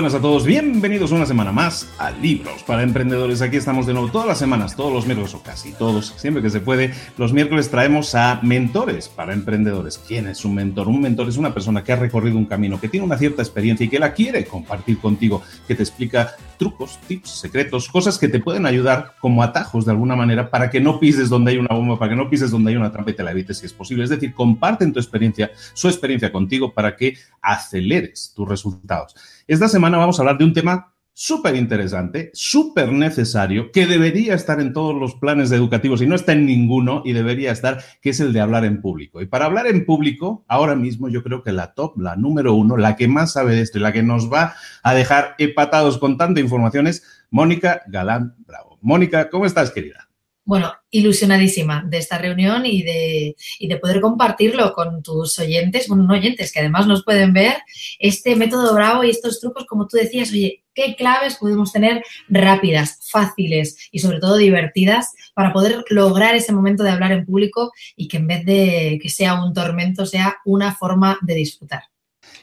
buenas a todos. Bienvenidos una semana más a Libros para Emprendedores. Aquí estamos de nuevo todas las semanas, todos los miércoles o casi todos, siempre que se puede. Los miércoles traemos a mentores para emprendedores. ¿Quién es un mentor? Un mentor es una persona que ha recorrido un camino, que tiene una cierta experiencia y que la quiere compartir contigo, que te explica trucos, tips, secretos, cosas que te pueden ayudar como atajos de alguna manera para que no pises donde hay una bomba, para que no pises donde hay una trampa y te la evites si es posible. Es decir, comparten tu experiencia, su experiencia contigo para que aceleres tus resultados. Esta semana vamos a hablar de un tema súper interesante, súper necesario, que debería estar en todos los planes educativos y no está en ninguno y debería estar, que es el de hablar en público. Y para hablar en público, ahora mismo yo creo que la top, la número uno, la que más sabe de esto y la que nos va a dejar empatados con tanta información es Mónica Galán Bravo. Mónica, ¿cómo estás, querida? Bueno, ilusionadísima de esta reunión y de, de poder compartirlo con tus oyentes, bueno, no oyentes, que además nos pueden ver, este método bravo y estos trucos, como tú decías, oye, qué claves podemos tener rápidas, fáciles y sobre todo divertidas para poder lograr ese momento de hablar en público y que en vez de que sea un tormento, sea una forma de disfrutar.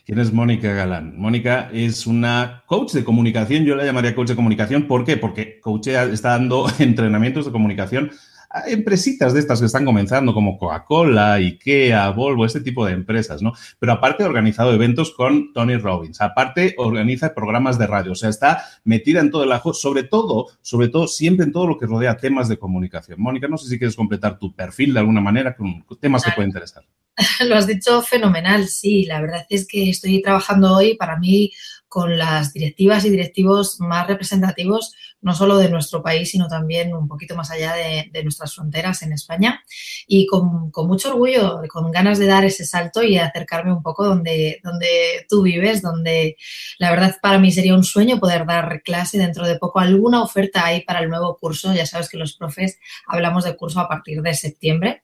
¿Quién es Mónica Galán? Mónica es una coach de comunicación, yo la llamaría coach de comunicación. ¿Por qué? Porque coach está dando entrenamientos de comunicación a empresitas de estas que están comenzando, como Coca-Cola, IKEA, Volvo, este tipo de empresas, ¿no? Pero aparte ha organizado eventos con Tony Robbins, aparte organiza programas de radio, o sea, está metida en todo el ajo, sobre todo, sobre todo, siempre en todo lo que rodea temas de comunicación. Mónica, no sé si quieres completar tu perfil de alguna manera con temas que pueden interesar. Lo has dicho fenomenal, sí. La verdad es que estoy trabajando hoy para mí con las directivas y directivos más representativos, no solo de nuestro país, sino también un poquito más allá de, nuestras fronteras en España. Y con, mucho orgullo, con ganas de dar ese salto y acercarme un poco donde, donde tú vives, donde la verdad para mí sería un sueño poder dar clase dentro de poco. Alguna oferta hay para el nuevo curso. Ya sabes que los profes hablamos de curso a partir de septiembre.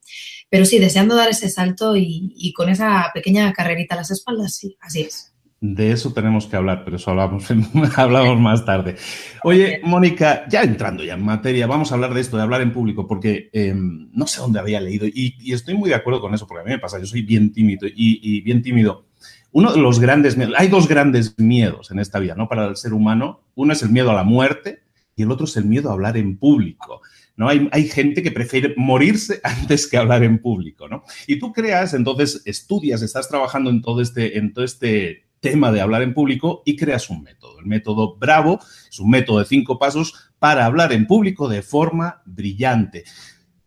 Pero sí, deseando dar ese salto y, y con esa pequeña carrerita a las espaldas, sí, así es. De eso tenemos que hablar, pero eso hablamos, hablamos más tarde. Oye, Mónica, ya entrando ya en materia, vamos a hablar de esto, de hablar en público, porque em, no sé dónde había leído y, estoy muy de acuerdo con eso, porque a mí me pasa, yo soy bien tímido y, bien tímido. Uno de los grandes miedos, hay dos grandes miedos en esta vida, ¿no? Para el ser humano. Uno es el miedo a la muerte y el otro es el miedo a hablar en público. ¿no? Hay, hay, gente que prefiere morirse antes que hablar en público, ¿no? Y tú creas, entonces estudias, estás trabajando en todo este, en todo este tema de hablar en público y creas un método. El método Bravo es un método de cinco pasos para hablar en público de forma brillante.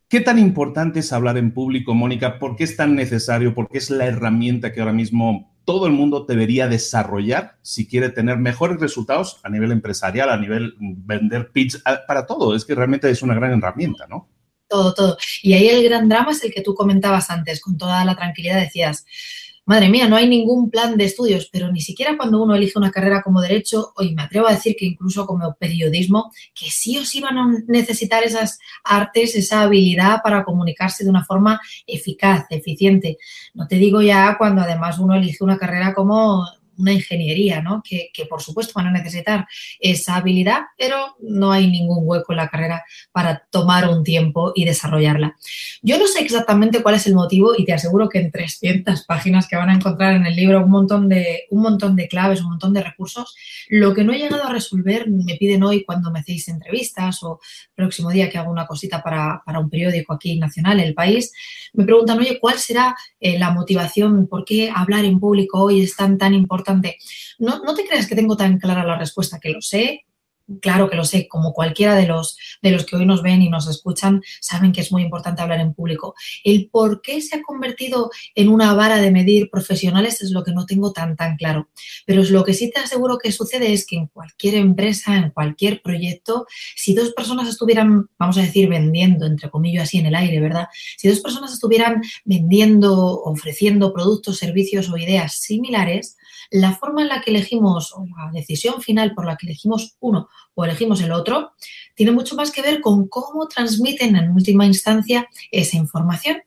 ¿Qué tan importante es hablar en público, Mónica? ¿Por qué es tan necesario? ¿Por qué es la herramienta que ahora mismo todo el mundo debería desarrollar si quiere tener mejores resultados a nivel empresarial, a nivel vender pitch, para todo? Es que realmente es una gran herramienta, ¿no? Todo, todo. Y ahí el gran drama es el que tú comentabas antes, con toda la tranquilidad decías, madre mía, no hay ningún plan de estudios, pero ni siquiera cuando uno elige una carrera como derecho, hoy me atrevo a decir que incluso como periodismo, que sí o sí van a necesitar esas artes, esa habilidad para comunicarse de una forma eficaz, eficiente. No te digo ya cuando además uno elige una carrera como una ingeniería, ¿no? Que, por supuesto van a necesitar esa habilidad, pero no hay ningún hueco en la carrera para tomar un tiempo y desarrollarla. Yo no sé exactamente cuál es el motivo y te aseguro que en 300 páginas que van a encontrar en el libro un montón de, un montón de claves, un montón de recursos, lo que no he llegado a resolver me piden hoy cuando me hacéis entrevistas o próximo día que hago una cosita para, un periódico aquí nacional, El País, me preguntan, oye, ¿cuál será eh, la motivación? ¿Por qué hablar en público hoy es tan, tan importante? No, no te creas que tengo tan clara la respuesta, que lo sé, claro que lo sé, como cualquiera de los, de los que hoy nos ven y nos escuchan, saben que es muy importante hablar en público. El por qué se ha convertido en una vara de medir profesionales es lo que no tengo tan, tan claro. Pero es lo que sí te aseguro que sucede es que en cualquier empresa, en cualquier proyecto, si dos personas estuvieran, vamos a decir, vendiendo, entre comillas, así en el aire, ¿verdad? Si dos personas estuvieran vendiendo, ofreciendo productos, servicios o ideas similares, la forma en la que elegimos o la decisión final por la que elegimos uno o elegimos el otro tiene mucho más que ver con cómo transmiten en última instancia esa información.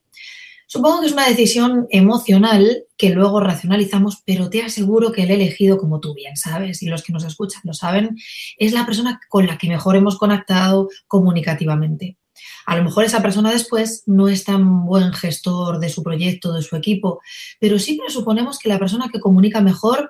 Supongo que es una decisión emocional que luego racionalizamos, pero te aseguro que el elegido, como tú bien sabes, y los que nos escuchan lo saben, es la persona con la que mejor hemos conectado comunicativamente. A lo mejor esa persona después no es tan buen gestor de su proyecto, de su equipo, pero sí presuponemos que la persona que comunica mejor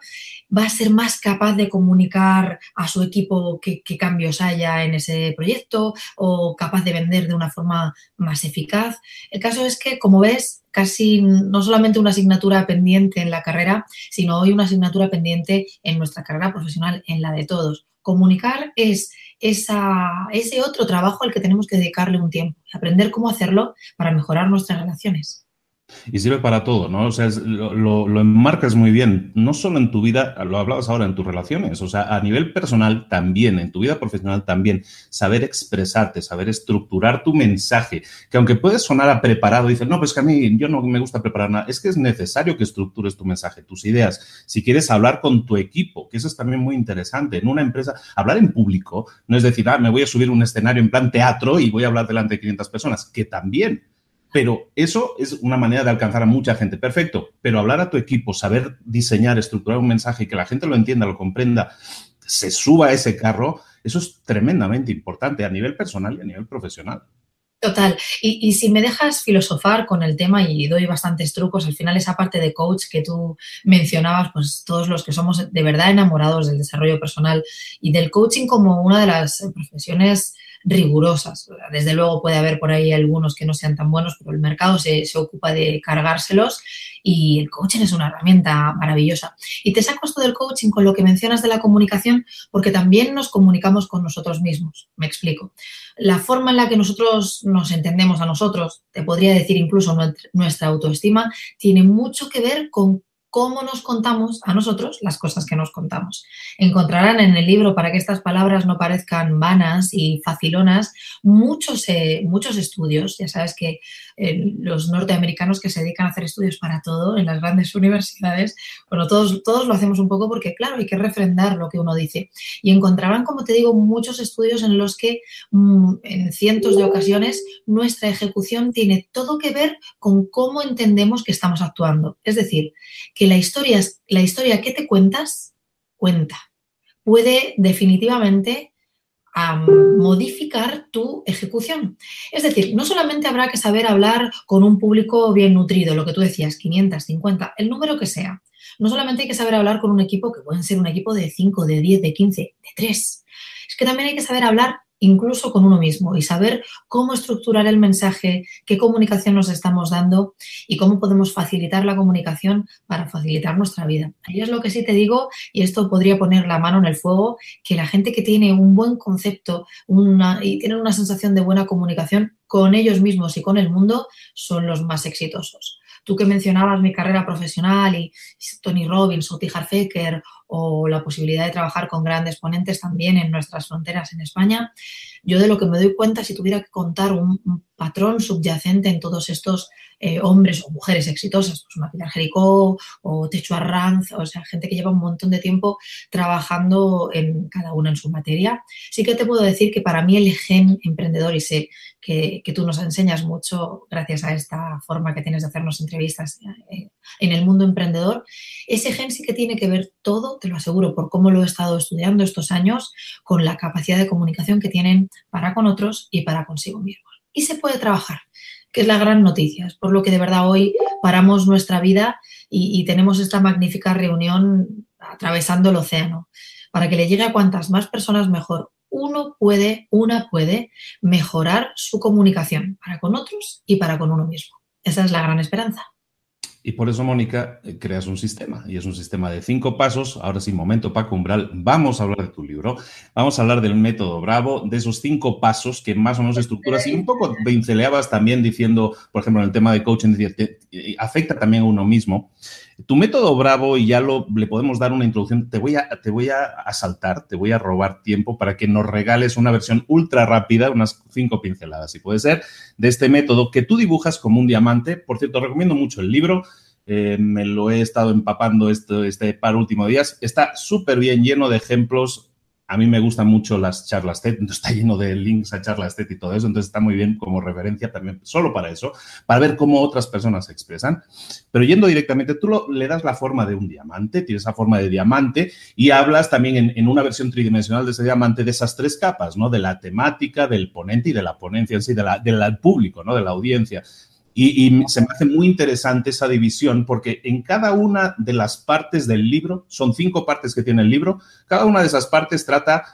va a ser más capaz de comunicar a su equipo qué, cambios haya en ese proyecto o capaz de vender de una forma más eficaz. El caso es que, como ves, casi no solamente una asignatura pendiente en la carrera, sino hoy una asignatura pendiente en nuestra carrera profesional, en la de todos. Comunicar es esa, ese otro trabajo al que tenemos que dedicarle un tiempo, aprender cómo hacerlo para mejorar nuestras relaciones. Y sirve para todo, ¿no? O sea, lo, enmarcas muy bien, no solo en tu vida, lo hablabas ahora en tus relaciones, o sea, a nivel personal también, en tu vida profesional también, saber expresarte, saber estructurar tu mensaje, que aunque puedes sonar a preparado, dices, no, pues que a mí yo no me gusta preparar nada, es que es necesario que estructures tu mensaje, tus ideas, si quieres hablar con tu equipo, que eso es también muy interesante, en una empresa, hablar en público no es decir, ah, me voy a subir un escenario en plan teatro y voy a hablar delante de 500 personas, que también pero eso es una manera de alcanzar a mucha gente. Perfecto. Pero hablar a tu equipo, saber diseñar, estructurar un mensaje y que la gente lo entienda, lo comprenda, se suba a ese carro, eso es tremendamente importante a nivel personal y a nivel profesional. Total. Y, si me dejas filosofar con el tema y doy bastantes trucos, al final esa parte de coach que tú mencionabas, pues todos los que somos de verdad enamorados del desarrollo personal y del coaching como una de las profesiones rigurosas. Desde luego puede haber por ahí algunos que no sean tan buenos, pero el mercado se, ocupa de cargárselos y el coaching es una herramienta maravillosa. Y te saco esto del coaching con lo que mencionas de la comunicación, porque también nos comunicamos con nosotros mismos. Me explico. La forma en la que nosotros nos entendemos a nosotros, te podría decir incluso nuestra autoestima, tiene mucho que ver con cómo nos contamos a nosotros las cosas que nos contamos. Encontrarán en el libro, para que estas palabras no parezcan vanas y facilonas, muchos, eh, muchos estudios. Ya sabes que los norteamericanos que se dedican a hacer estudios para todo en las grandes universidades, bueno, todos, todos lo hacemos un poco porque, claro, hay que refrendar lo que uno dice. Y encontrarán, como te digo, muchos estudios en los que mm, en cientos de ocasiones nuestra ejecución tiene todo que ver con cómo entendemos que estamos actuando. Es decir, que la historia, la historia que te cuentas, cuenta. Puede definitivamente modificar tu ejecución. Es decir, no solamente habrá que saber hablar con un público bien nutrido, lo que tú decías, 500, 50, el número que sea. No solamente hay que saber hablar con un equipo que pueden ser un equipo de 5, de 10, de 15, de 3. Es que también hay que saber hablar incluso con uno mismo y saber cómo estructurar el mensaje, qué comunicación nos estamos dando y cómo podemos facilitar la comunicación para facilitar nuestra vida. Ahí es lo que sí te digo, y esto podría poner la mano en el fuego, que la gente que tiene un buen concepto una, y tiene una sensación de buena comunicación con ellos mismos y con el mundo son los más exitosos. Tú que mencionabas mi carrera profesional y Tony Robbins o Tijar Fecker o la posibilidad de trabajar con grandes ponentes también en nuestras fronteras en España, yo de lo que me doy cuenta, si tuviera que contar un, patrón subyacente en todos estos eh, hombres o mujeres exitosas, pues una Jericó o Techo Arranz, o sea, gente que lleva un montón de tiempo trabajando en cada uno en su materia, sí que te puedo decir que para mí el gen emprendedor, y sé que, tú nos enseñas mucho gracias a esta forma que tienes de hacernos entrevistas eh, en el mundo emprendedor, ese gen sí que tiene que ver todo, te lo aseguro, por cómo lo he estado estudiando estos años, con la capacidad de comunicación que tienen para con otros y para consigo mismos. Y se puede trabajar, que es la gran noticia. Es por lo que de verdad hoy paramos nuestra vida y, tenemos esta magnífica reunión atravesando el océano. Para que le llegue a cuantas más personas mejor, uno puede, una puede mejorar su comunicación para con otros y para con uno mismo. Esa es la gran esperanza. Y por eso, Mónica, eh, creas un sistema. Y es un sistema de cinco pasos. Ahora sí, momento, Paco Umbral. Vamos a hablar de tu libro. Vamos a hablar del método Bravo, de esos cinco pasos que más o menos estructuras. Y un poco pinceleabas también diciendo, por ejemplo, en el tema de coaching, afecta también a uno mismo. Tu método Bravo, y ya lo, le podemos dar una introducción, te voy, a, te voy a asaltar, te voy a robar tiempo para que nos regales una versión ultra rápida, unas cinco pinceladas, si puede ser, de este método que tú dibujas como un diamante. Por cierto, recomiendo mucho el libro. Eh, me lo he estado empapando este, este par últimos días. Está súper bien lleno de ejemplos a mí me gustan mucho las charlas TED, está lleno de links a charlas TED y todo eso, entonces está muy bien como referencia también, solo para eso, para ver cómo otras personas se expresan. Pero yendo directamente, tú le das la forma de un diamante, tienes esa forma de diamante y hablas también en, una versión tridimensional de ese diamante de esas tres capas, ¿no? De la temática, del ponente y de la ponencia en sí, de la, del público, ¿no? De la audiencia. Y, se me hace muy interesante esa división porque en cada una de las partes del libro, son cinco partes que tiene el libro, cada una de esas partes trata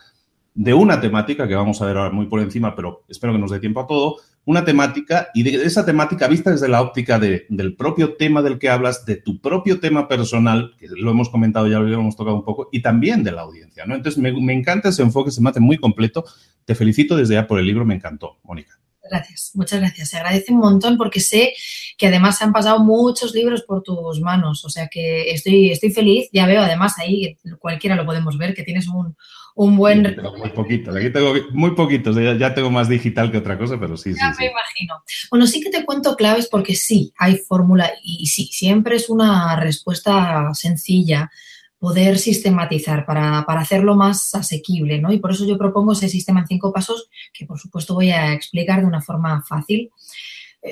de una temática que vamos a ver ahora muy por encima, pero espero que nos dé tiempo a todo, una temática y de esa temática vista desde la óptica del propio tema del que hablas, de tu propio tema personal, que lo hemos comentado, ya lo hemos tocado un poco, y también de la audiencia, ¿no? Entonces, me, me encanta ese enfoque, se me hace muy completo. Te felicito desde ya por el libro, me encantó, Mónica. Gracias, muchas gracias. Se agradece un montón porque sé que además se han pasado muchos libros por tus manos. O sea que estoy, estoy feliz. Ya veo además ahí, cualquiera lo podemos ver, que tienes un, un buen... muy poquito, aquí tengo muy poquitos. Ya, tengo más digital que otra cosa, pero sí, ya sí. me imagino. Bueno, sí que te cuento claves porque sí, hay fórmula y sí, siempre es una respuesta sencilla poder sistematizar para, hacerlo más asequible, ¿no? Y por eso yo propongo ese sistema en cinco pasos que, por supuesto, voy a explicar de una forma fácil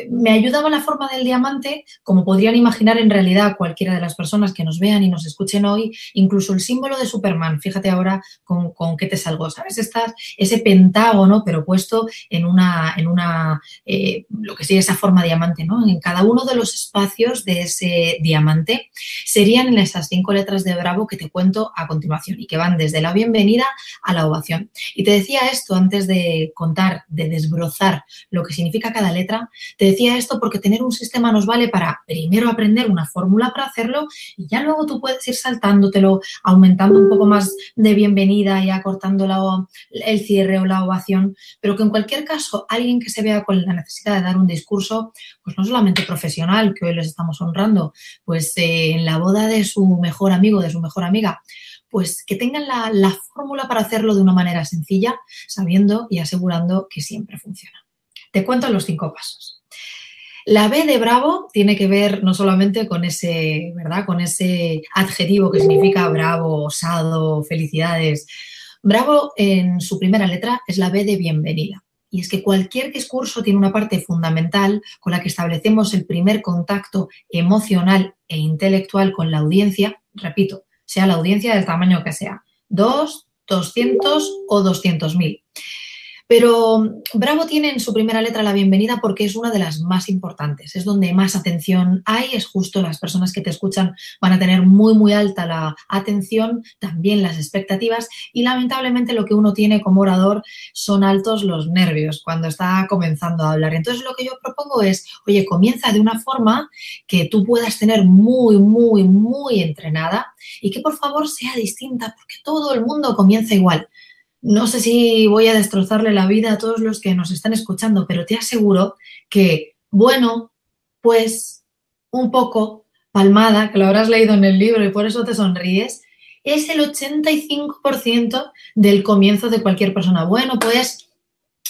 me ayudaba la forma del diamante, como podrían imaginar en realidad cualquiera de las personas que nos vean y nos escuchen hoy, incluso el símbolo de Superman, fíjate ahora con, qué te salgo, ¿sabes? Estás, ese pentágono, pero puesto en una, en una eh, lo que sería esa forma diamante, ¿no? En cada uno de los espacios de ese diamante serían esas cinco letras de Bravo que te cuento a continuación y que van desde la bienvenida a la ovación. Y te decía esto antes de contar, de desbrozar lo que significa cada letra, decía esto porque tener un sistema nos vale para primero aprender una fórmula para hacerlo y ya luego tú puedes ir saltándotelo, aumentando un poco más de bienvenida y acortando el cierre o la ovación, pero que en cualquier caso alguien que se vea con la necesidad de dar un discurso, pues no solamente profesional, que hoy les estamos honrando, pues eh, en la boda de su mejor amigo, de su mejor amiga, pues que tengan la fórmula para hacerlo de una manera sencilla, sabiendo y asegurando que siempre funciona. Te cuento los cinco pasos. La B de bravo tiene que ver no solamente con ese, ¿verdad? Con ese adjetivo que significa bravo, osado, felicidades. Bravo en su primera letra es la B de bienvenida. Y es que cualquier discurso tiene una parte fundamental con la que establecemos el primer contacto emocional e intelectual con la audiencia, repito, sea la audiencia del tamaño que sea, dos, doscientos o doscientos mil. Pero Bravo tiene en su primera letra la bienvenida porque es una de las más importantes, es donde más atención hay, es justo las personas que te escuchan van a tener muy, muy alta la atención, también las expectativas y lamentablemente lo que uno tiene como orador son altos los nervios cuando está comenzando a hablar. Entonces lo que yo propongo es, oye, comienza de una forma que tú puedas tener muy, muy, muy entrenada y que por favor sea distinta porque todo el mundo comienza igual. No sé si voy a destrozarle la vida a todos los que nos están escuchando, pero te aseguro que, bueno, pues un poco, palmada, que lo habrás leído en el libro y por eso te sonríes, es el 85% del comienzo de cualquier persona. Bueno, pues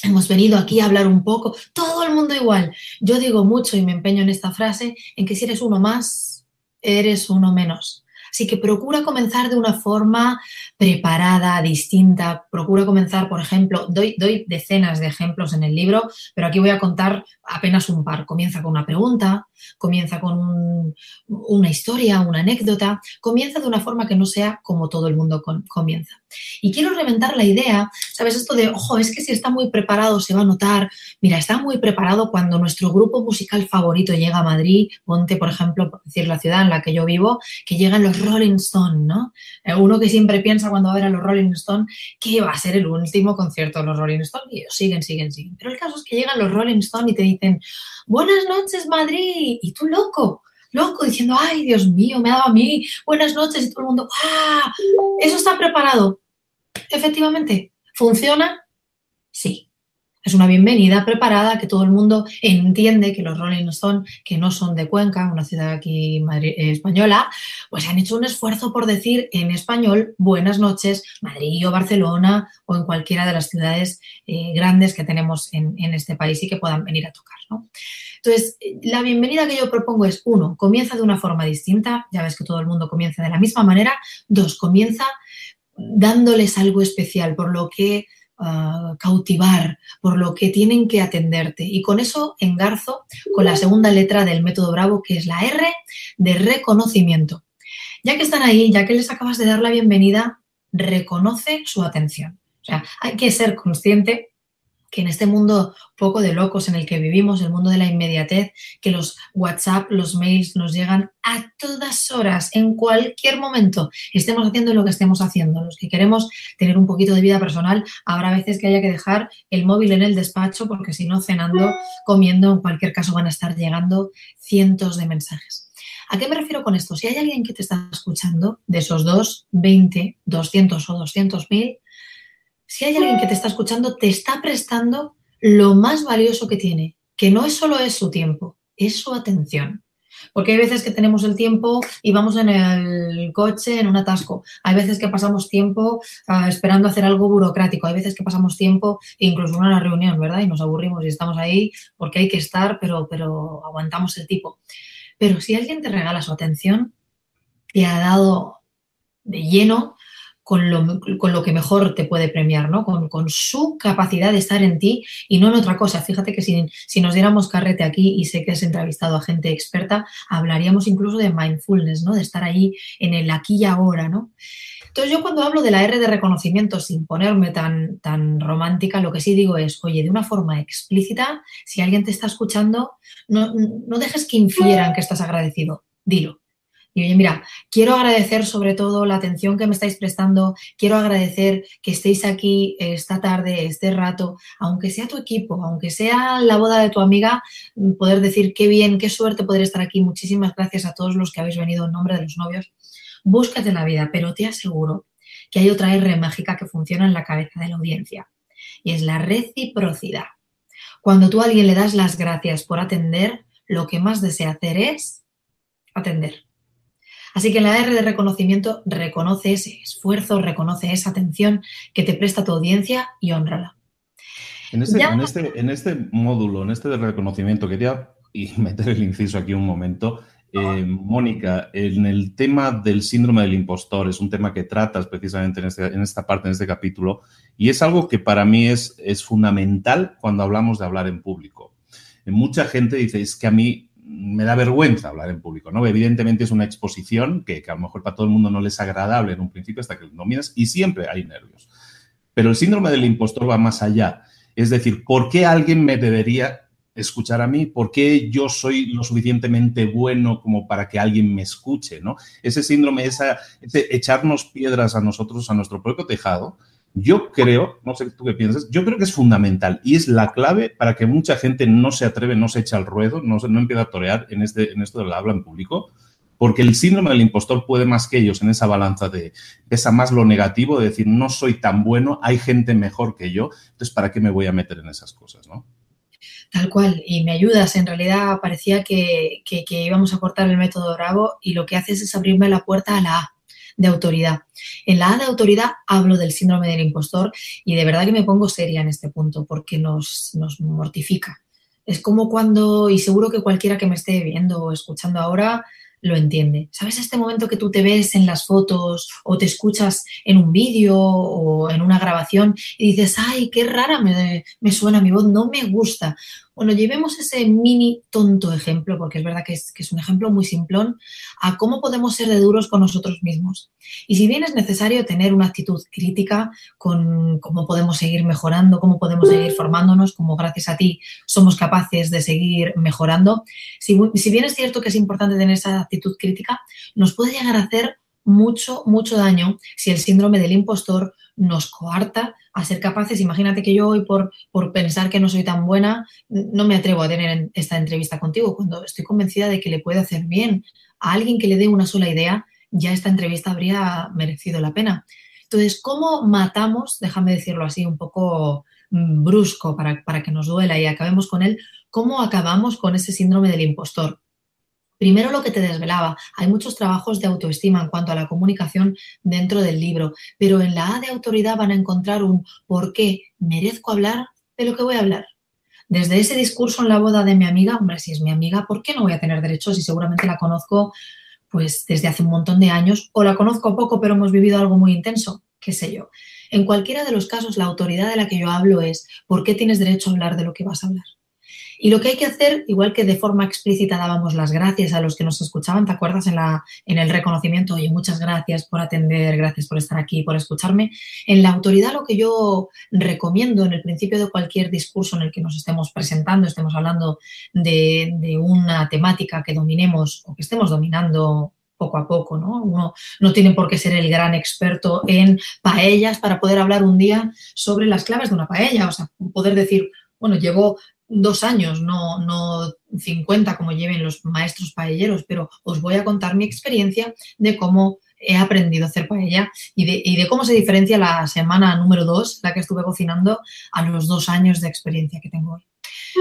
hemos venido aquí a hablar un poco, todo el mundo igual. Yo digo mucho y me empeño en esta frase, en que si eres uno más, eres uno menos. Así que procura comenzar de una forma preparada, distinta. Procura comenzar, por ejemplo, doy, doy decenas de ejemplos en el libro, pero aquí voy a contar apenas un par. Comienza con una pregunta, comienza con una historia, una anécdota, comienza de una forma que no sea como todo el mundo comienza. Y quiero reventar la idea, ¿sabes? Esto de, ojo, es que si está muy preparado se va a notar. Mira, está muy preparado cuando nuestro grupo musical favorito llega a Madrid, ponte, por ejemplo, por decir la ciudad en la que yo vivo, que llegan los Rolling Stone, ¿no? Eh, uno que siempre piensa cuando va a ver a los Rolling Stone que va a ser el último concierto de los Rolling Stone y siguen, siguen, siguen. Pero el caso es que llegan los Rolling Stone y te dicen, buenas noches Madrid, y tú loco, loco, diciendo, ay, Dios mío, me ha dado a mí, buenas noches, y todo el mundo, ¡ah! ¿Eso está preparado? Efectivamente, ¿funciona? Sí. Es una bienvenida preparada, que todo el mundo entiende que los Rolling Stones, que no son de Cuenca, una ciudad aquí española, pues han hecho un esfuerzo por decir en español buenas noches, Madrid o Barcelona o en cualquiera de las ciudades eh, grandes que tenemos en, en, este país y que puedan venir a tocar. ¿no? Entonces, la bienvenida que yo propongo es, uno, comienza de una forma distinta, ya ves que todo el mundo comienza de la misma manera, dos, comienza dándoles algo especial, por lo que ah, cautivar, por lo que tienen que atenderte. Y con eso engarzo con la segunda letra del método Bravo, que es la R de reconocimiento. Ya que están ahí, ya que les acabas de dar la bienvenida, reconoce su atención. O sea, hay que ser consciente que en este mundo poco de locos en el que vivimos, el mundo de la inmediatez, que los WhatsApp, los mails nos llegan a todas horas, en cualquier momento, estemos haciendo lo que estemos haciendo. Los que queremos tener un poquito de vida personal, habrá veces que haya que dejar el móvil en el despacho porque si no, cenando, comiendo, en cualquier caso van a estar llegando cientos de mensajes. ¿A qué me refiero con esto? Si hay alguien que te está escuchando, de esos dos, 20, 200 o 200 mil, si hay alguien que te está escuchando, te está prestando lo más valioso que tiene, que no es solo es su tiempo, es su atención. Porque hay veces que tenemos el tiempo y vamos en el coche en un atasco. Hay veces que pasamos tiempo uh, esperando hacer algo burocrático. Hay veces que pasamos tiempo incluso en una reunión, ¿verdad? Y nos aburrimos y estamos ahí porque hay que estar, pero, pero aguantamos el tipo. Pero si alguien te regala su atención, te ha dado de lleno con lo, con lo, que mejor te puede premiar, ¿no? Con, con, su capacidad de estar en ti y no en otra cosa. Fíjate que si, si, nos diéramos carrete aquí y sé que has entrevistado a gente experta, hablaríamos incluso de mindfulness, ¿no? De estar ahí en el aquí y ahora, ¿no? Entonces yo cuando hablo de la R de reconocimiento sin ponerme tan, tan romántica, lo que sí digo es, oye, de una forma explícita, si alguien te está escuchando, no, no dejes que infieran que estás agradecido, dilo. Y oye, mira, quiero agradecer sobre todo la atención que me estáis prestando, quiero agradecer que estéis aquí esta tarde, este rato, aunque sea tu equipo, aunque sea la boda de tu amiga, poder decir qué bien, qué suerte poder estar aquí. Muchísimas gracias a todos los que habéis venido en nombre de los novios. Búscate la vida, pero te aseguro que hay otra R mágica que funciona en la cabeza de la audiencia y es la reciprocidad. Cuando tú a alguien le das las gracias por atender, lo que más desea hacer es atender. Así que la R de reconocimiento reconoce ese esfuerzo, reconoce esa atención que te presta tu audiencia y honrala. En este, en este, en este módulo, en este de reconocimiento, quería y meter el inciso aquí un momento. Eh, Mónica, en el tema del síndrome del impostor, es un tema que tratas precisamente en, este, en, esta parte, en este capítulo, y es algo que para mí es, es fundamental cuando hablamos de hablar en público. Mucha gente dice, es que a mí me da vergüenza hablar en público, ¿no? Evidentemente es una exposición que, que, a lo mejor para todo el mundo no les es agradable en un principio hasta que lo dominas y siempre hay nervios. Pero el síndrome del impostor va más allá. Es decir, ¿por qué alguien me debería escuchar a mí? ¿Por qué yo soy lo suficientemente bueno como para que alguien me escuche, ¿no? Ese síndrome, esa, ese echarnos piedras a nosotros, a nuestro propio tejado, yo creo, no sé tú qué piensas, yo creo que es fundamental y es la clave para que mucha gente no se atreve, no se echa al ruedo, no, no empieza a torear en, este, en esto del habla en público, porque el síndrome del impostor puede más que ellos en esa balanza de pesa más lo negativo, de decir no soy tan bueno, hay gente mejor que yo, entonces ¿para qué me voy a meter en esas cosas, no? Tal cual, y me ayudas. En realidad parecía que, que, que íbamos a cortar el método Bravo y lo que haces es abrirme la puerta a la A de autoridad. En la A de autoridad hablo del síndrome del impostor y de verdad que me pongo seria en este punto porque nos, nos mortifica. Es como cuando, y seguro que cualquiera que me esté viendo o escuchando ahora, lo entiende. ¿Sabes este momento que tú te ves en las fotos o te escuchas en un vídeo o en una grabación y dices, ay, qué rara me, me, suena mi voz, no me gusta? Bueno, llevemos ese mini tonto ejemplo, porque es verdad que es, un ejemplo muy simplón, a cómo podemos ser de duros con nosotros mismos. Y si bien es necesario tener una actitud crítica con cómo podemos seguir mejorando, cómo podemos seguir formándonos, como gracias a ti somos capaces de seguir mejorando, si bien es cierto que es importante tener esa actitud crítica, nos puede llegar a hacer mucho, mucho daño si el síndrome del impostor nos coarta a ser capaces. Imagínate que yo hoy, por, por pensar que no soy tan buena, no me atrevo a tener esta entrevista contigo, cuando estoy convencida de que le puede hacer bien a alguien que le dé una sola idea, ya esta entrevista habría merecido la pena. Entonces, ¿cómo matamos, déjame decirlo así, un poco mm, brusco para, para que nos duela y acabemos con él, cómo acabamos con ese síndrome del impostor? Primero lo que te desvelaba, hay muchos trabajos de autoestima en cuanto a la comunicación dentro del libro, pero en la A de autoridad van a encontrar un por qué merezco hablar de lo que voy a hablar. Desde ese discurso en la boda de mi amiga, hombre, si es mi amiga, ¿por qué no voy a tener derechos si seguramente la conozco pues desde hace un montón de años o la conozco poco pero hemos vivido algo muy intenso? qué sé yo. En cualquiera de los casos, la autoridad de la que yo hablo es ¿por qué tienes derecho a hablar de lo que vas a hablar? Y lo que hay que hacer, igual que de forma explícita dábamos las gracias a los que nos escuchaban, ¿te acuerdas en, la, en el reconocimiento? Oye, muchas gracias por atender, gracias por estar aquí, por escucharme. En la autoridad lo que yo recomiendo en el principio de cualquier discurso en el que nos estemos presentando, estemos hablando de, de una temática que dominemos o que estemos dominando poco a poco, ¿no? Uno no tiene por qué ser el gran experto en paellas para poder hablar un día sobre las claves de una paella, o sea, poder decir, bueno, llevo dos años, no, no 50 como lleven los maestros paelleros, pero os voy a contar mi experiencia de cómo he aprendido a hacer paella y de, y de cómo se diferencia la semana número dos, la que estuve cocinando, a los dos años de experiencia que tengo hoy.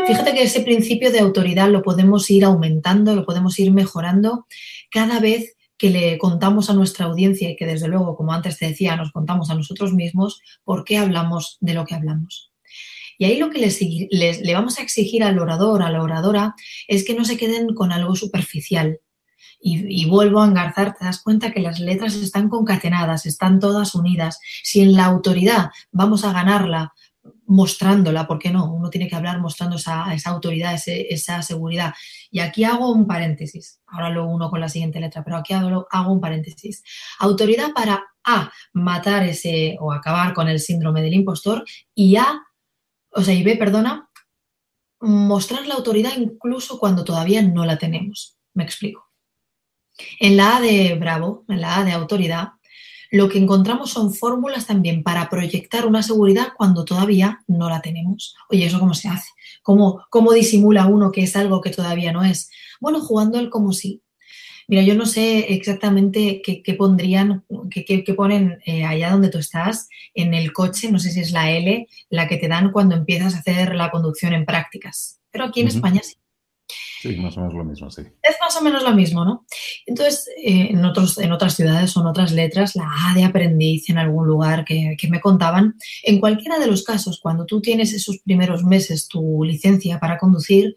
Fíjate que ese principio de autoridad lo podemos ir aumentando, lo podemos ir mejorando cada vez que le contamos a nuestra audiencia y que desde luego, como antes te decía, nos contamos a nosotros mismos por qué hablamos de lo que hablamos. Y ahí lo que le vamos a exigir al orador, a la oradora, es que no se queden con algo superficial. Y, y, vuelvo a engarzar, te das cuenta que las letras están concatenadas, están todas unidas. Si en la autoridad vamos a ganarla mostrándola, ¿por qué no? Uno tiene que hablar mostrando esa, esa autoridad, esa seguridad. Y aquí hago un paréntesis, ahora lo uno con la siguiente letra, pero aquí hago, hago un paréntesis. Autoridad para A, matar ese o acabar con el síndrome del impostor y A, o sea, y B, perdona, mostrar la autoridad incluso cuando todavía no la tenemos. Me explico. En la A de Bravo, en la A de autoridad, lo que encontramos son fórmulas también para proyectar una seguridad cuando todavía no la tenemos. Oye, ¿eso cómo se hace? ¿Cómo, cómo disimula uno que es algo que todavía no es? Bueno, jugando el como si. Mira, yo no sé exactamente qué, pondrían, qué, ponen eh, allá donde tú estás, en el coche, no sé si es la L, la que te dan cuando empiezas a hacer la conducción en prácticas. Pero aquí en España sí. Sí, más o menos lo mismo, sí. Es más o menos lo mismo, ¿no? Entonces, eh, en, otros, en otras ciudades en otras letras, la A de aprendiz en algún lugar que, que me contaban, en cualquiera de los casos, cuando tú tienes esos primeros meses tu licencia para conducir,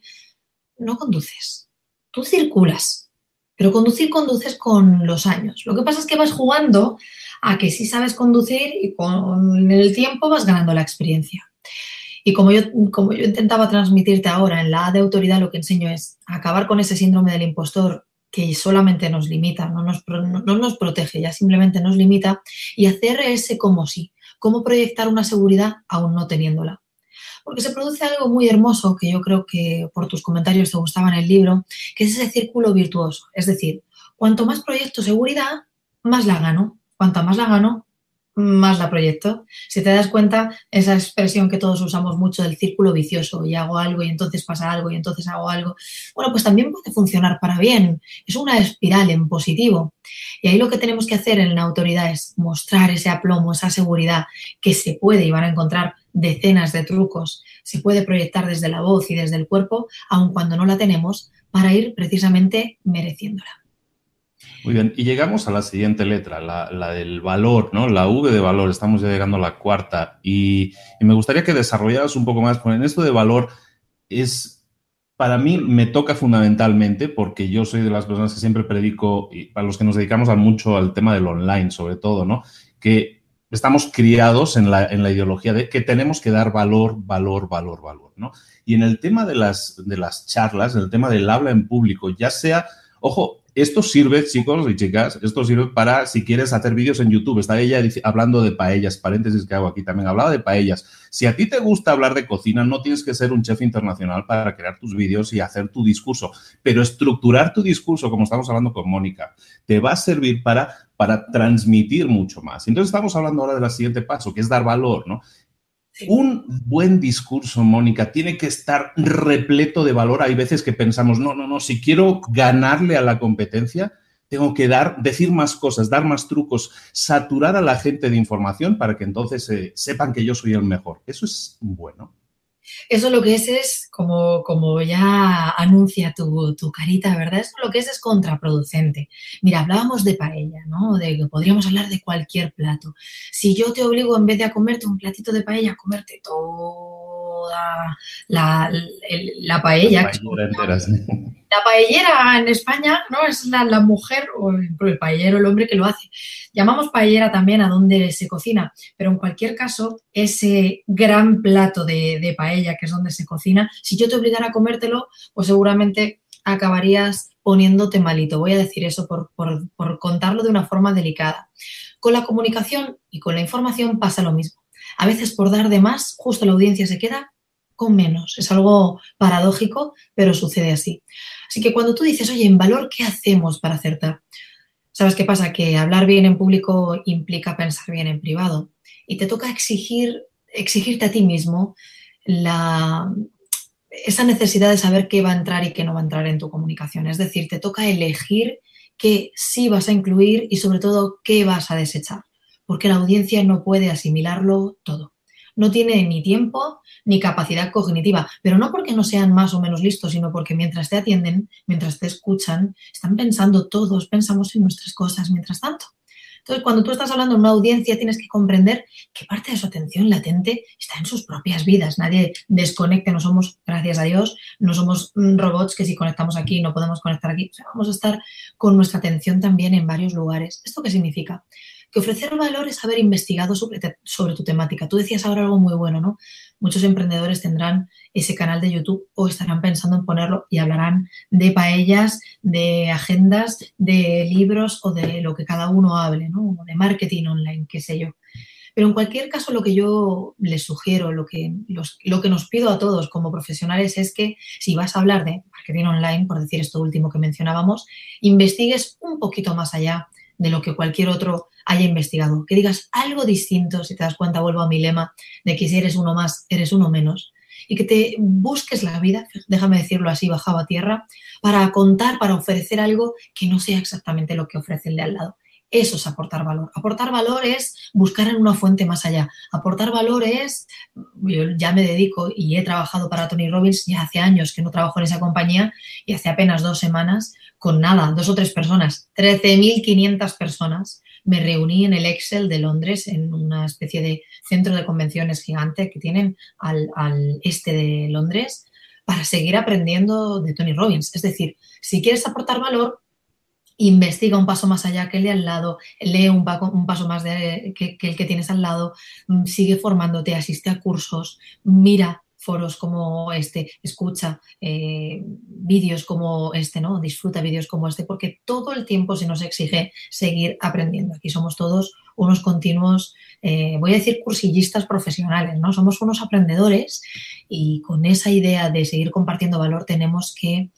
no conduces, tú circulas, pero conducir conduces con los años. Lo que pasa es que vas jugando a que sí sabes conducir y con el tiempo vas ganando la experiencia. Y como yo, como yo intentaba transmitirte ahora en la A de autoridad, lo que enseño es acabar con ese síndrome del impostor que solamente nos limita, no nos, no, nos protege, ya simplemente nos limita, y hacer ese como sí, cómo proyectar una seguridad aún no teniéndola. Porque se produce algo muy hermoso que yo creo que por tus comentarios te gustaba en el libro, que es ese círculo virtuoso. Es decir, cuanto más proyecto seguridad, más la gano. Cuanto más la gano, más la proyecto. Si te das cuenta, esa expresión que todos usamos mucho del círculo vicioso, y hago algo y entonces pasa algo y entonces hago algo, bueno, pues también puede funcionar para bien. Es una espiral en positivo. Y ahí lo que tenemos que hacer en la autoridad es mostrar ese aplomo, esa seguridad que se puede y van a encontrar decenas de trucos, se puede proyectar desde la voz y desde el cuerpo, aun cuando no la tenemos, para ir precisamente mereciéndola. Muy bien, y llegamos a la siguiente letra, la, del valor, ¿no? La V de valor, estamos ya llegando a la cuarta y, me gustaría que desarrollaras un poco más, porque en esto de valor es, para mí me toca fundamentalmente porque yo soy de las personas que siempre predico, y para los que nos dedicamos mucho al tema del online sobre todo, ¿no? Que estamos criados en la, en la ideología de que tenemos que dar valor, valor, valor, valor, ¿no? Y en el tema de las, de las charlas, en el tema del habla en público, ya sea, ojo, esto sirve, chicos y chicas, esto sirve para si quieres hacer vídeos en YouTube. Está ella hablando de paellas, paréntesis que hago aquí también, hablaba de paellas. Si a ti te gusta hablar de cocina, no tienes que ser un chef internacional para crear tus vídeos y hacer tu discurso, pero estructurar tu discurso, como estamos hablando con Mónica, te va a servir para, para transmitir mucho más. Entonces estamos hablando ahora del siguiente paso, que es dar valor, ¿no? Un buen discurso, Mónica, tiene que estar repleto de valor. Hay veces que pensamos, no, no, no, si quiero ganarle a la competencia, tengo que dar, decir más cosas, dar más trucos, saturar a la gente de información para que entonces eh, sepan que yo soy el mejor. Eso es bueno. Eso lo que es es, como, como ya anuncia tu, tu, carita, ¿verdad? Eso lo que es es contraproducente. Mira, hablábamos de paella, ¿no? De que podríamos hablar de cualquier plato. Si yo te obligo en vez de a comerte un platito de paella, a comerte todo toda la, paella. La paellera, en España no es la, mujer o el, paellero, el hombre que lo hace. Llamamos paellera también a donde se cocina, pero en cualquier caso, ese gran plato de, paella, que es donde se cocina, si yo te obligara a comértelo, pues seguramente acabarías poniéndote malito. Voy a decir eso por, por contarlo de una forma delicada. Con la comunicación y con la información pasa lo mismo. A veces por dar de más, justo la audiencia se queda con menos. Es algo paradójico, pero sucede así. Así que cuando tú dices, oye, en valor, ¿qué hacemos para acertar? ¿Sabes qué pasa? Que hablar bien en público implica pensar bien en privado. Y te toca exigir, exigirte a ti mismo la, esa necesidad de saber qué va a entrar y qué no va a entrar en tu comunicación. Es decir, te toca elegir qué sí vas a incluir y sobre todo qué vas a desechar, porque la audiencia no puede asimilarlo todo. No tiene ni tiempo ni capacidad cognitiva, pero no porque no sean más o menos listos, sino porque mientras te atienden, mientras te escuchan, están pensando todos, pensamos en nuestras cosas mientras tanto. Entonces, cuando tú estás hablando en una audiencia, tienes que comprender que parte de su atención latente está en sus propias vidas. Nadie desconecte, no somos, gracias a Dios, no somos robots que si conectamos aquí no podemos conectar aquí. vamos a estar con nuestra atención también en varios lugares. ¿Esto qué significa? Que ofrecer valor es haber investigado sobre, tu temática. Tú decías ahora algo muy bueno, ¿no? muchos emprendedores tendrán ese canal de YouTube o estarán pensando en ponerlo y hablarán de paellas, de agendas, de libros o de lo que cada uno hable, ¿no? De marketing online, qué sé yo. Pero en cualquier caso, lo que yo les sugiero, lo que, lo que nos pido a todos como profesionales es que si vas a hablar de marketing online, por decir esto último que mencionábamos, investigues un poquito más allá de lo que cualquier otro haya investigado, que digas algo distinto, si te das cuenta, vuelvo a mi lema, de que si eres uno más, eres uno menos, y que te busques la vida, déjame decirlo así, bajado a tierra, para contar, para ofrecer algo que no sea exactamente lo que ofrece el de al lado. Eso es aportar valor. Aportar valor es buscar en una fuente más allá. Aportar valor es, yo ya me dedico y he trabajado para Tony Robbins, ya hace años que no trabajo en esa compañía y hace apenas dos semanas, con nada, dos o tres personas, 13.500 personas, me reuní en el Excel de Londres, en una especie de centro de convenciones gigante que tienen al, este de Londres, para seguir aprendiendo de Tony Robbins. Es decir, si quieres aportar valor, investiga un paso más allá que el de al lado, lee un, paso más de, que, que, el que tienes al lado, mm, sigue formándote, asiste a cursos, mira foros como este, escucha eh, vídeos como este, ¿no? Disfruta vídeos como este, porque todo el tiempo se nos exige seguir aprendiendo. Aquí somos todos unos continuos, eh, voy a decir cursillistas profesionales, ¿no? Somos unos aprendedores y con esa idea de seguir compartiendo valor tenemos que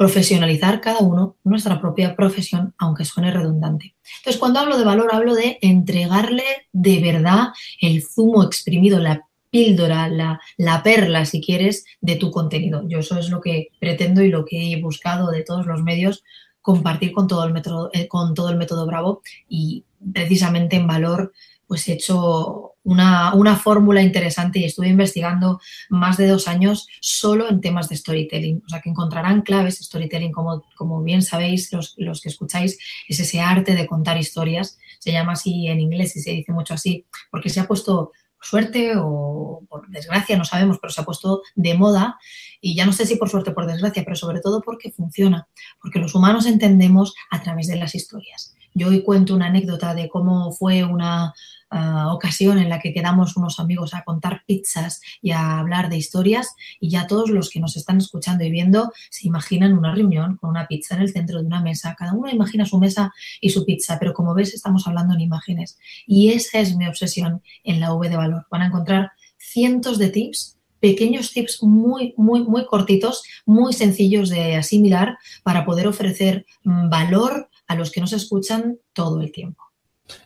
profesionalizar cada uno nuestra propia profesión, aunque suene redundante. Entonces, cuando hablo de valor, hablo de entregarle de verdad el zumo exprimido, la píldora, la, la, perla, si quieres, de tu contenido. Yo eso es lo que pretendo y lo que he buscado de todos los medios compartir con todo el método, eh, con todo el método Bravo y precisamente en valor pues he hecho una, una fórmula interesante y estuve investigando más de dos años solo en temas de storytelling. O sea, que encontrarán claves. Storytelling, como, como bien sabéis, los, los que escucháis, es ese arte de contar historias. Se llama así en inglés y se dice mucho así, porque se ha puesto suerte o por desgracia, no sabemos, pero se ha puesto de moda y ya no sé si por suerte o por desgracia, pero sobre todo porque funciona, porque los humanos entendemos a través de las historias. Yo hoy cuento una anécdota de cómo fue una Ah, ocasión en la que quedamos unos amigos a contar pizzas y a hablar de historias y ya todos los que nos están escuchando y viendo se imaginan una reunión con una pizza en el centro de una mesa. Cada uno imagina su mesa y su pizza, pero como ves estamos hablando en imágenes y esa es mi obsesión en la V de valor. Van a encontrar cientos de tips pequeños tips muy, muy, muy cortitos, muy sencillos de asimilar para poder ofrecer mm, valor a los que nos escuchan todo el tiempo.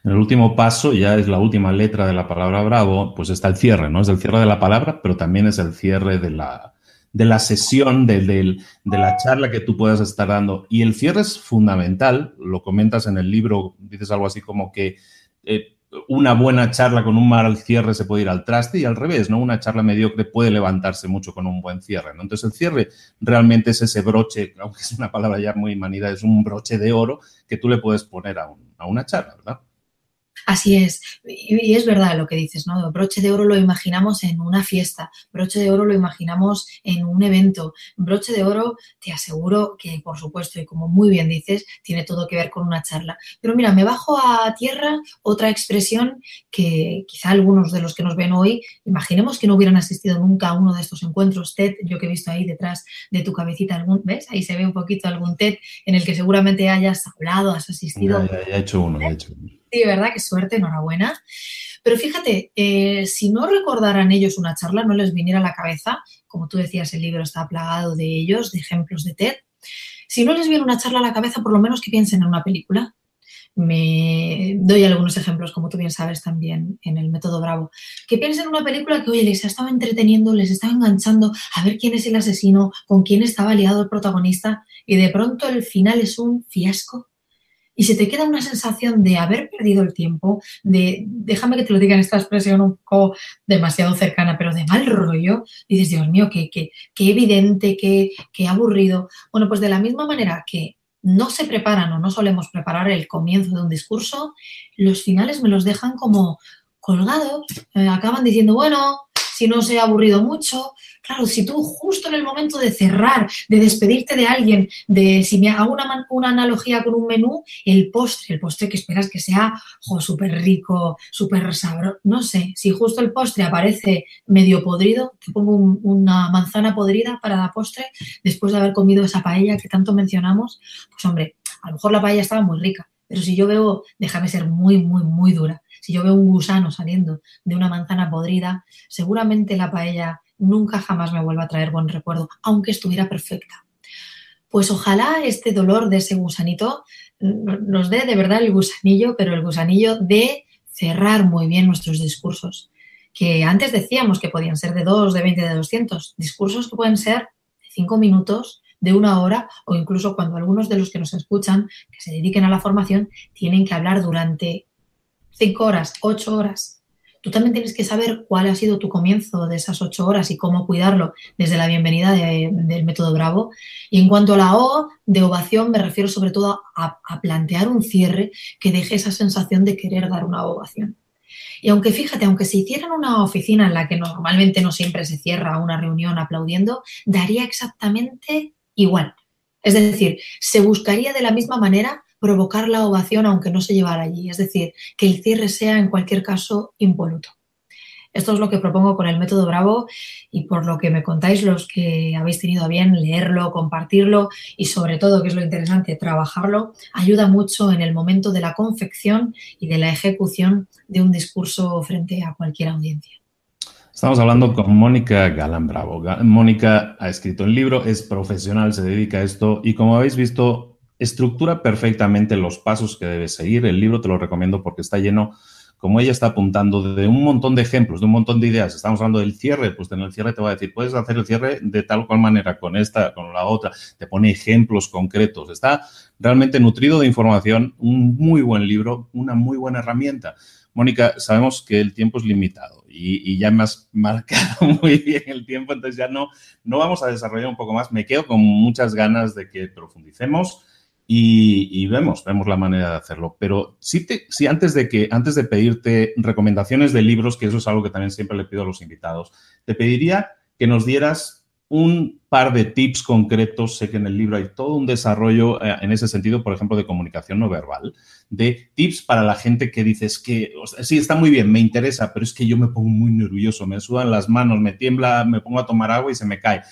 En el último paso, ya es la última letra de la palabra bravo, pues está el cierre, ¿no? Es el cierre de la palabra, pero también es el cierre de la, de la sesión, de, la charla que tú puedas estar dando. Y el cierre es fundamental, lo comentas en el libro, dices algo así como que eh, una buena charla con un mal cierre se puede ir al traste y al revés, ¿no? Una charla mediocre puede levantarse mucho con un buen cierre, ¿no? Entonces el cierre realmente es ese broche, aunque es una palabra ya muy manida, es un broche de oro que tú le puedes poner a, a una charla, ¿verdad? Así es, y, es verdad lo que dices, ¿no? Broche de oro lo imaginamos en una fiesta, broche de oro lo imaginamos en un evento, broche de oro te aseguro que, por supuesto, y como muy bien dices, tiene todo que ver con una charla. Pero mira, me bajo a tierra otra expresión que quizá algunos de los que nos ven hoy, imaginemos que no hubieran asistido nunca a uno de estos encuentros TED, yo que he visto ahí detrás de tu cabecita algún, ¿ves? Ahí se ve un poquito algún TED en el que seguramente hayas hablado, has asistido. Ya, he hecho uno, he hecho uno. Sí, ¿verdad? Qué suerte, enhorabuena. Pero fíjate, eh, si no recordaran ellos una charla, no les viniera a la cabeza, como tú decías, el libro está plagado de ellos, de ejemplos de TED, si no les viene una charla a la cabeza, por lo menos que piensen en una película. Me doy algunos ejemplos, como tú bien sabes también, en el método Bravo. Que piensen en una película que, oye, les estaba entreteniendo, les estaba enganchando a ver quién es el asesino, con quién estaba liado el protagonista, y de pronto el final es un fiasco y se te queda una sensación de haber perdido el tiempo, de, déjame que te lo diga en esta expresión un poco demasiado cercana, pero de mal rollo, dices, Dios mío, qué, qué, qué evidente, qué, qué aburrido. Bueno, pues de la misma manera que no se preparan o no solemos preparar el comienzo de un discurso, los finales me los dejan como colgados, eh, acaban diciendo, bueno, si no se ha aburrido mucho. Claro, si tú justo en el momento de cerrar, de despedirte de alguien, de si me hago una, una analogía con un menú, el postre, el postre que esperas que sea súper rico, súper sabroso, no sé, si justo el postre aparece medio podrido, te pongo una manzana podrida para la postre después de haber comido esa paella que tanto mencionamos, pues hombre, a lo mejor la paella estaba muy rica, pero si yo veo, déjame ser muy, muy, muy dura, si yo veo un gusano saliendo de una manzana podrida, seguramente la paella nunca jamás me vuelva a traer buen recuerdo, aunque estuviera perfecta. Pues ojalá este dolor de ese gusanito nos dé de verdad el gusanillo, pero el gusanillo de cerrar muy bien nuestros discursos, que antes decíamos que podían ser de 2, de 20, de 200, discursos que pueden ser de 5 minutos, de una hora o incluso cuando algunos de los que nos escuchan, que se dediquen a la formación, tienen que hablar durante cinco horas, ocho horas. Tú también tienes que saber cuál ha sido tu comienzo de esas ocho horas y cómo cuidarlo desde la bienvenida del método Bravo. Y en cuanto a la O de ovación, me refiero sobre todo a, a plantear un cierre que deje esa sensación de querer dar una ovación. Y aunque fíjate, aunque se hiciera en una oficina en la que normalmente no siempre se cierra una reunión aplaudiendo, daría exactamente igual. Es decir, se buscaría de la misma manera provocar la ovación aunque no se llevara allí, es decir, que el cierre sea en cualquier caso impoluto. Esto es lo que propongo con el método Bravo y por lo que me contáis los que habéis tenido a bien leerlo, compartirlo y sobre todo, que es lo interesante, trabajarlo, ayuda mucho en el momento de la confección y de la ejecución de un discurso frente a cualquier audiencia. Estamos hablando con Mónica Galán Bravo. Mónica ha escrito el libro, es profesional, se dedica a esto y como habéis visto, estructura perfectamente los pasos que debes seguir. El libro te lo recomiendo porque está lleno, como ella está apuntando, de un montón de ejemplos, de un montón de ideas. Estamos hablando del cierre, pues en el cierre te va a decir, puedes hacer el cierre de tal o cual manera, con esta, con la otra. Te pone ejemplos concretos. Está realmente nutrido de información, un muy buen libro, una muy buena herramienta. Mónica, sabemos que el tiempo es limitado y, ya me has marcado muy bien el tiempo, entonces ya no, no vamos a desarrollar un poco más. Me quedo con muchas ganas de que profundicemos y, vemos, vemos la manera de hacerlo. Pero si, te, si antes de que, antes de pedirte recomendaciones de libros, que eso es algo que también siempre le pido a los invitados, te pediría que nos dieras un par de tips concretos. Sé que en el libro hay todo un desarrollo eh, en ese sentido, por ejemplo, de comunicación no verbal, de tips para la gente que dices que, sí, está muy bien, me interesa, pero es que yo me pongo muy nervioso, me sudan las manos, me tiembla, me pongo a tomar agua y se me cae.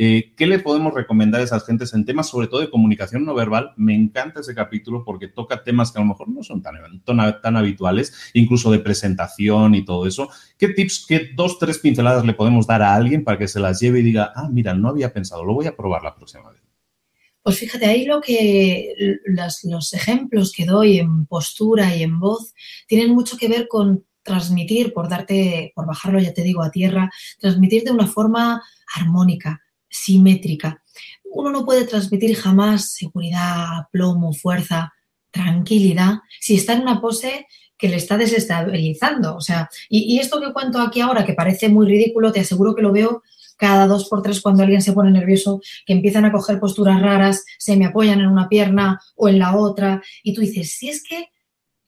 Eh, ¿Qué le podemos recomendar a esas gentes en temas, sobre todo de comunicación no verbal? Me encanta ese capítulo porque toca temas que a lo mejor no son tan, tan, habituales, incluso de presentación y todo eso. ¿Qué tips, qué dos, tres pinceladas le podemos dar a alguien para que se las lleve y diga, ah, mira, no había pensado, lo voy a probar la próxima vez? Pues fíjate, ahí lo que los, ejemplos que doy en postura y en voz tienen mucho que ver con transmitir, por darte, por bajarlo, ya te digo, a tierra, transmitir de una forma armónica, simétrica. Uno no puede transmitir jamás seguridad, plomo, fuerza, tranquilidad si está en una pose que le está desestabilizando. O sea, y, esto que cuento aquí ahora, que parece muy ridículo, te aseguro que lo veo cada dos por tres cuando alguien se pone nervioso, que empiezan a coger posturas raras, se me apoyan en una pierna o en la otra, y tú dices, si es que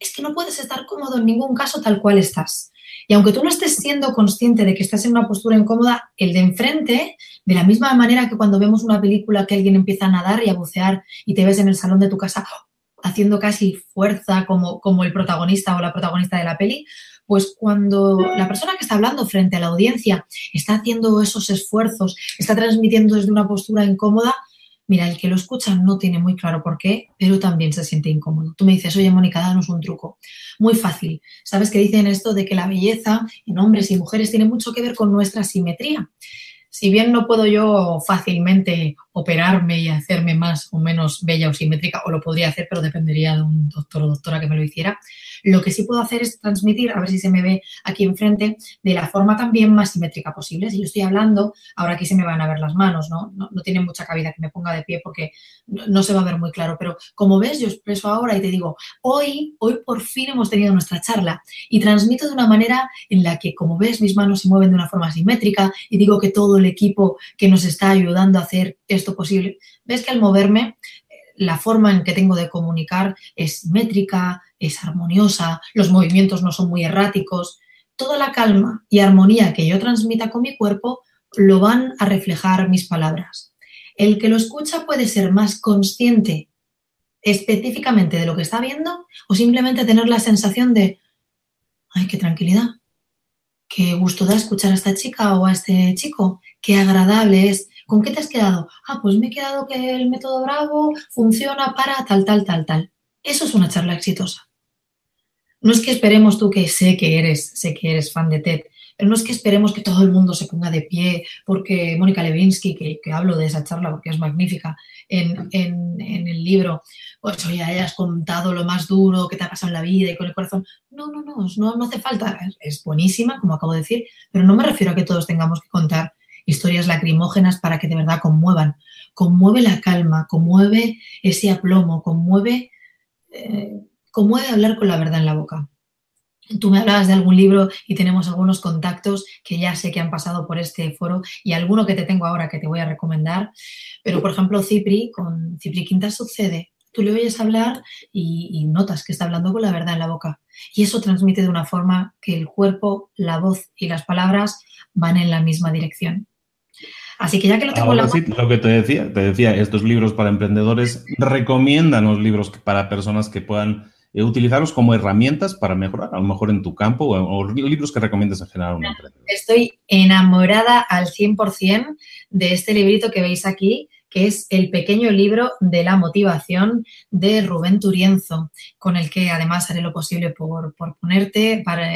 es que no puedes estar cómodo en ningún caso tal cual estás. Y aunque tú no estés siendo consciente de que estás en una postura incómoda, el de enfrente, de la misma manera que cuando vemos una película que alguien empieza a nadar y a bucear y te ves en el salón de tu casa haciendo casi fuerza como, como el protagonista o la protagonista de la peli, pues cuando la persona que está hablando frente a la audiencia está haciendo esos esfuerzos, está transmitiendo desde una postura incómoda, mira, el que lo escucha no tiene muy claro por qué, pero también se siente incómodo. Tú me dices, oye, Mónica, danos un truco. Muy fácil. ¿Sabes que dicen esto de que la belleza en hombres y mujeres tiene mucho que ver con nuestra simetría? si bien no puedo yo fácilmente operarme y hacerme más o menos bella o simétrica, o lo podría hacer, pero dependería de un doctor o doctora que me lo hiciera, lo que sí puedo hacer es transmitir, a ver si se me ve aquí enfrente, de la forma también más simétrica posible. Si yo estoy hablando, ahora aquí se me van a ver las manos, ¿no? No, tiene mucha cabida que me ponga de pie porque no, se va a ver muy claro, pero como ves, yo expreso ahora y te digo, hoy, hoy por fin hemos tenido nuestra charla y transmito de una manera en la que, como ves, mis manos se mueven de una forma simétrica y digo que todo el equipo que nos está ayudando a hacer esto posible, ves que al moverme la forma en que tengo de comunicar es simétrica, es armoniosa, los movimientos no son muy erráticos. Toda la calma y armonía que yo transmita con mi cuerpo lo van a reflejar mis palabras. El que lo escucha puede ser más consciente específicamente de lo que está viendo o simplemente tener la sensación de, ay, qué tranquilidad, qué gusto da escuchar a esta chica o a este chico, qué agradable es ¿Con qué te has quedado? Ah, pues me he quedado que el método Bravo funciona para tal, tal, tal, tal. Eso es una charla exitosa. No es que esperemos tú que sé que eres, sé que eres fan de TED, pero no es que esperemos que todo el mundo se ponga de pie porque Mónica Levinsky, que, hablo de esa charla porque es magnífica en, el libro, pues oye, hayas contado lo más duro que te ha pasado en la vida y con el corazón. No, no, no, no, no hace falta. Es buenísima, como acabo de decir, pero no me refiero a que todos tengamos que contar historias lacrimógenas para que de verdad conmuevan. Conmueve la calma, conmueve ese aplomo, conmueve, eh, conmueve hablar con la verdad en la boca. Tú me hablabas de algún libro y tenemos algunos contactos que ya sé que han pasado por este foro y alguno que te tengo ahora que te voy a recomendar. Pero, por ejemplo, Cipri, con Cipri Quinta sucede. Tú le oyes hablar y, notas que está hablando con la verdad en la boca. Y eso transmite de una forma que el cuerpo, la voz y las palabras van en la misma dirección. Así que ya que lo tengo la sí, lo que te decía, te decía, estos libros para emprendedores recomiendan los libros para personas que puedan eh, utilizarlos como herramientas para mejorar, a lo mejor en tu campo o, libros que recomiendas en general a un emprendedor. Estoy enamorada al 100% de este librito que veis aquí, que es el pequeño libro de la motivación de Rubén Turienzo, con el que además haré lo posible por, ponerte, para,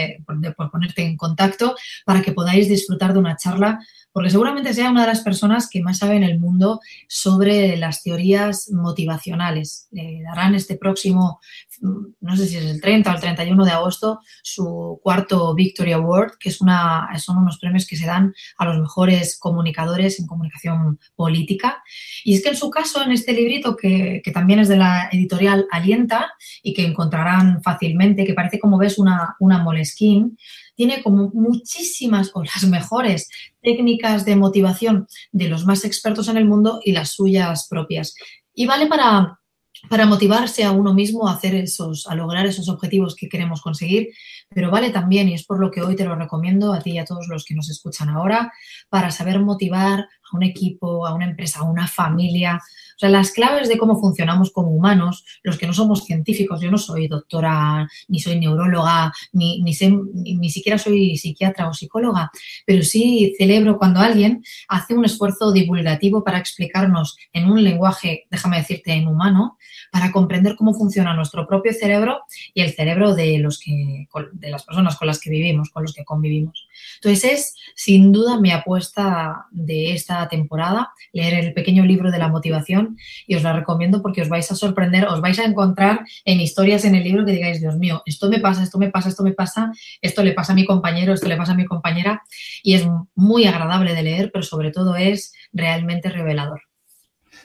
por ponerte en contacto para que podáis disfrutar de una charla porque seguramente sea una de las personas que más sabe en el mundo sobre las teorías motivacionales. Le darán este próximo, no sé si es el 30 o el 31 de agosto, su cuarto Victory Award, que es una, son unos premios que se dan a los mejores comunicadores en comunicación política. Y es que en su caso, en este librito, que, también es de la editorial Alienta y que encontrarán fácilmente, que parece como ves una, una moleskin, tiene como muchísimas o las mejores técnicas de motivación de los más expertos en el mundo y las suyas propias. Y vale para, para motivarse a uno mismo a hacer esos, a lograr esos objetivos que queremos conseguir, pero vale también, y es por lo que hoy te lo recomiendo a ti y a todos los que nos escuchan ahora, para saber motivar a un equipo, a una empresa, a una familia, o sea, las claves de cómo funcionamos como humanos, los que no somos científicos, yo no soy doctora, ni soy neuróloga, ni, ni, siquiera soy psiquiatra o psicóloga, pero sí celebro cuando alguien hace un esfuerzo divulgativo para explicarnos en un lenguaje, déjame decirte, en humano, para comprender cómo funciona nuestro propio cerebro y el cerebro de, los que, de las personas con las que vivimos, con los que convivimos. Entonces es sin duda mi apuesta de esta temporada, leer el pequeño libro de la motivación y os la recomiendo porque os vais a sorprender, os vais a encontrar en historias en el libro que digáis, Dios mío, esto me pasa, esto me pasa, esto me pasa, esto le pasa a mi compañero, esto le pasa a mi compañera y es muy agradable de leer, pero sobre todo es realmente revelador.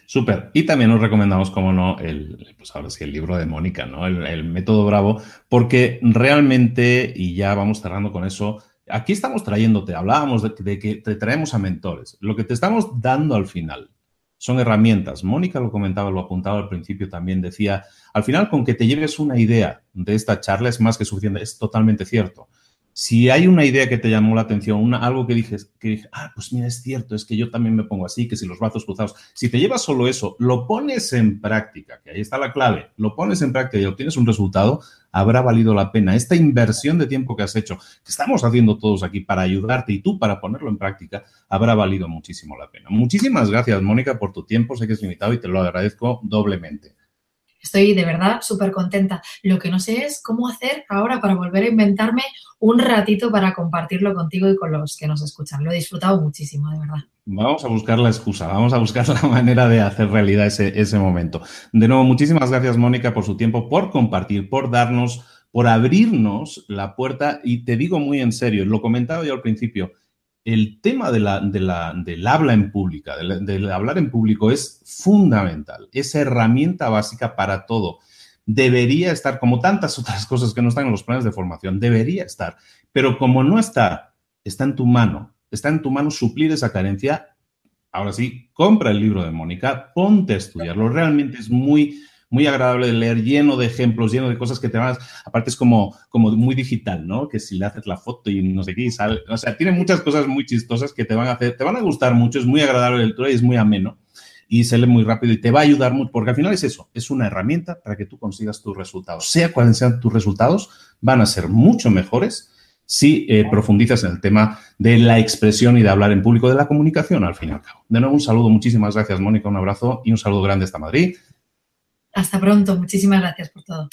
Súper. Y también os recomendamos, como no, el, pues ahora sí, el libro de Mónica, ¿no? El, método Bravo, porque realmente, y ya vamos cerrando con eso, aquí estamos trayéndote, hablábamos de, que te traemos a mentores. Lo que te estamos dando al final son herramientas. Mónica lo comentaba, lo apuntaba al principio también, decía, al final con que te lleves una idea de esta charla es más que suficiente, es totalmente cierto. Si hay una idea que te llamó la atención, una, algo que dije, que dije, ah, pues mira, es cierto, es que yo también me pongo así, que si los brazos cruzados, si te llevas solo eso, lo pones en práctica, que ahí está la clave, lo pones en práctica y obtienes un resultado, habrá valido la pena. Esta inversión de tiempo que has hecho, que estamos haciendo todos aquí para ayudarte y tú para ponerlo en práctica, habrá valido muchísimo la pena. Muchísimas gracias, Mónica, por tu tiempo. Sé que es limitado y te lo agradezco doblemente. Estoy de verdad súper contenta. Lo que no sé es cómo hacer ahora para volver a inventarme un ratito para compartirlo contigo y con los que nos escuchan. Lo he disfrutado muchísimo, de verdad. Vamos a buscar la excusa, vamos a buscar la manera de hacer realidad ese, ese momento. De nuevo, muchísimas gracias, Mónica, por su tiempo, por compartir, por darnos, por abrirnos la puerta. Y te digo muy en serio, lo comentaba yo al principio, el tema de la, del habla en pública, del, hablar en público es fundamental, es herramienta básica para todo. Debería estar, como tantas otras cosas que no están en los planes de formación, debería estar, pero como no está, está en tu mano, está en tu mano suplir esa carencia. Ahora sí, compra el libro de Mónica, ponte a estudiarlo, realmente es muy, muy agradable de leer, lleno de ejemplos, lleno de cosas que te van, aparte es como, como muy digital, ¿no? Que si le haces la foto y no sé qué, sale, o sea, tiene muchas cosas muy chistosas que te van a hacer, te van a gustar mucho, es muy agradable de lectura y es muy ameno y se lee muy rápido y te va a ayudar mucho, porque al final es eso, es una herramienta para que tú consigas tus resultados. Sea cuáles sean tus resultados, van a ser mucho mejores si eh, profundizas en el tema de la expresión y de hablar en público, de la comunicación, al fin y al cabo. De nuevo, un saludo, muchísimas gracias, Mónica, un abrazo y un saludo grande hasta Madrid. Hasta pronto. Muchísimas gracias por todo.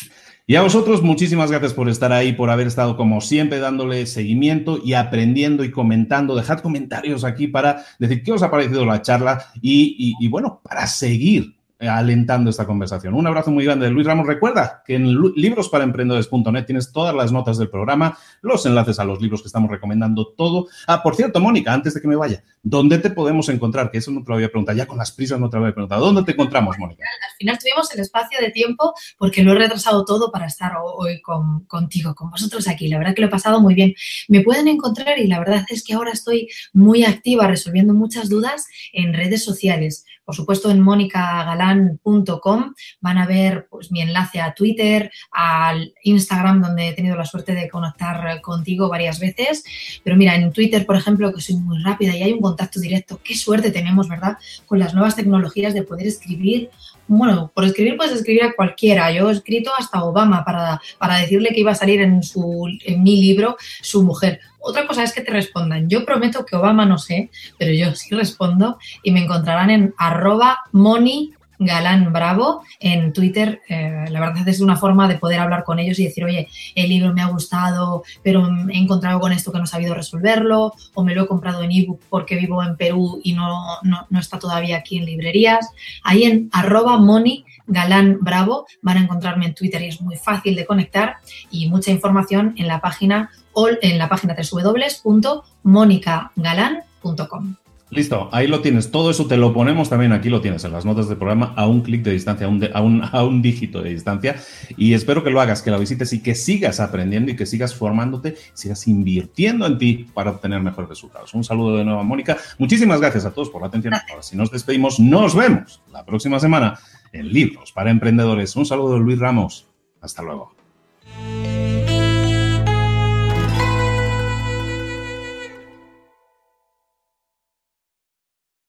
Y a vosotros, muchísimas gracias por estar ahí, por haber estado como siempre dándole seguimiento y aprendiendo y comentando. Dejad comentarios aquí para decir qué os ha parecido la charla y, y bueno, para seguir alentando esta conversación. Un abrazo muy grande de Luis Ramos. Recuerda que en librosparaemprendedores.net tienes todas las notas del programa, los enlaces a los libros que estamos recomendando, todo. Ah, por cierto, Mónica, antes de que me vaya, ¿dónde te podemos encontrar? Que eso no te lo había preguntado, ya con las prisas no te lo había preguntado. ¿Dónde te encontramos, Mónica? Al final tuvimos el espacio de tiempo porque lo he retrasado todo para estar hoy contigo, con vosotros aquí. La verdad que lo he pasado muy bien. Me pueden encontrar y la verdad es que ahora estoy muy activa resolviendo muchas dudas en redes sociales por supuesto, en monicagalan.com van a ver pues, mi enlace a Twitter, al Instagram, donde he tenido la suerte de conectar contigo varias veces. Pero mira, en Twitter, por ejemplo, que soy muy rápida y hay un contacto directo. Qué suerte tenemos, ¿verdad? Con las nuevas tecnologías de poder escribir bueno, por escribir puedes escribir a cualquiera. Yo he escrito hasta Obama para, para decirle que iba a salir en, su, en mi libro su mujer. Otra cosa es que te respondan. Yo prometo que Obama no sé, pero yo sí respondo y me encontrarán en arroba money Galán Bravo en Twitter. Eh, la verdad es una forma de poder hablar con ellos y decir, oye, el libro me ha gustado, pero he encontrado con esto que no he sabido resolverlo, o me lo he comprado en ebook porque vivo en Perú y no, no, está todavía aquí en librerías. Ahí en arroba Moni Galán Bravo van a encontrarme en Twitter y es muy fácil de conectar y mucha información en la página en la página www.monicagalán.com. Listo, ahí lo tienes. Todo eso te lo ponemos también aquí, lo tienes en las notas del programa a un clic de distancia, a un, a, un, a dígito de distancia. Y espero que lo hagas, que lo visites y que sigas aprendiendo y que sigas formándote, sigas invirtiendo en ti para obtener mejores resultados. Un saludo de nuevo, Mónica. Muchísimas gracias a todos por la atención. Ahora, si nos despedimos, nos vemos la próxima semana en Libros para Emprendedores. Un saludo de Luis Ramos. Hasta luego.